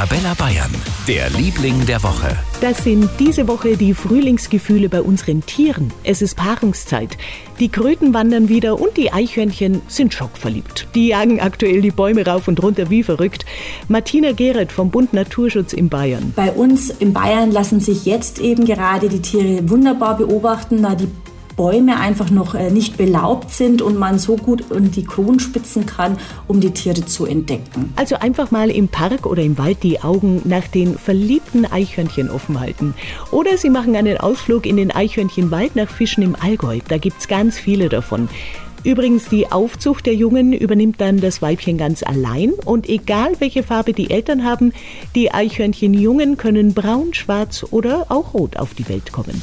Arabella Bayern, der Liebling der Woche. Das sind diese Woche die Frühlingsgefühle bei unseren Tieren. Es ist Paarungszeit. Die Kröten wandern wieder und die Eichhörnchen sind schockverliebt. Die jagen aktuell die Bäume rauf und runter wie verrückt. Martina Gereth vom Bund Naturschutz in Bayern. Bei uns in Bayern lassen sich jetzt eben gerade die Tiere wunderbar beobachten, da die Bäume einfach noch äh, nicht belaubt sind und man so gut in die Kronspitzen kann, um die Tiere zu entdecken. Also einfach mal im Park oder im Wald die Augen nach den verliebten Eichhörnchen offen halten. Oder Sie machen einen Ausflug in den Eichhörnchenwald nach Fischen im Allgäu. Da gibt es ganz viele davon. Übrigens, die Aufzucht der Jungen übernimmt dann das Weibchen ganz allein und egal welche Farbe die Eltern haben, die Eichhörnchenjungen können braun, schwarz oder auch rot auf die Welt kommen.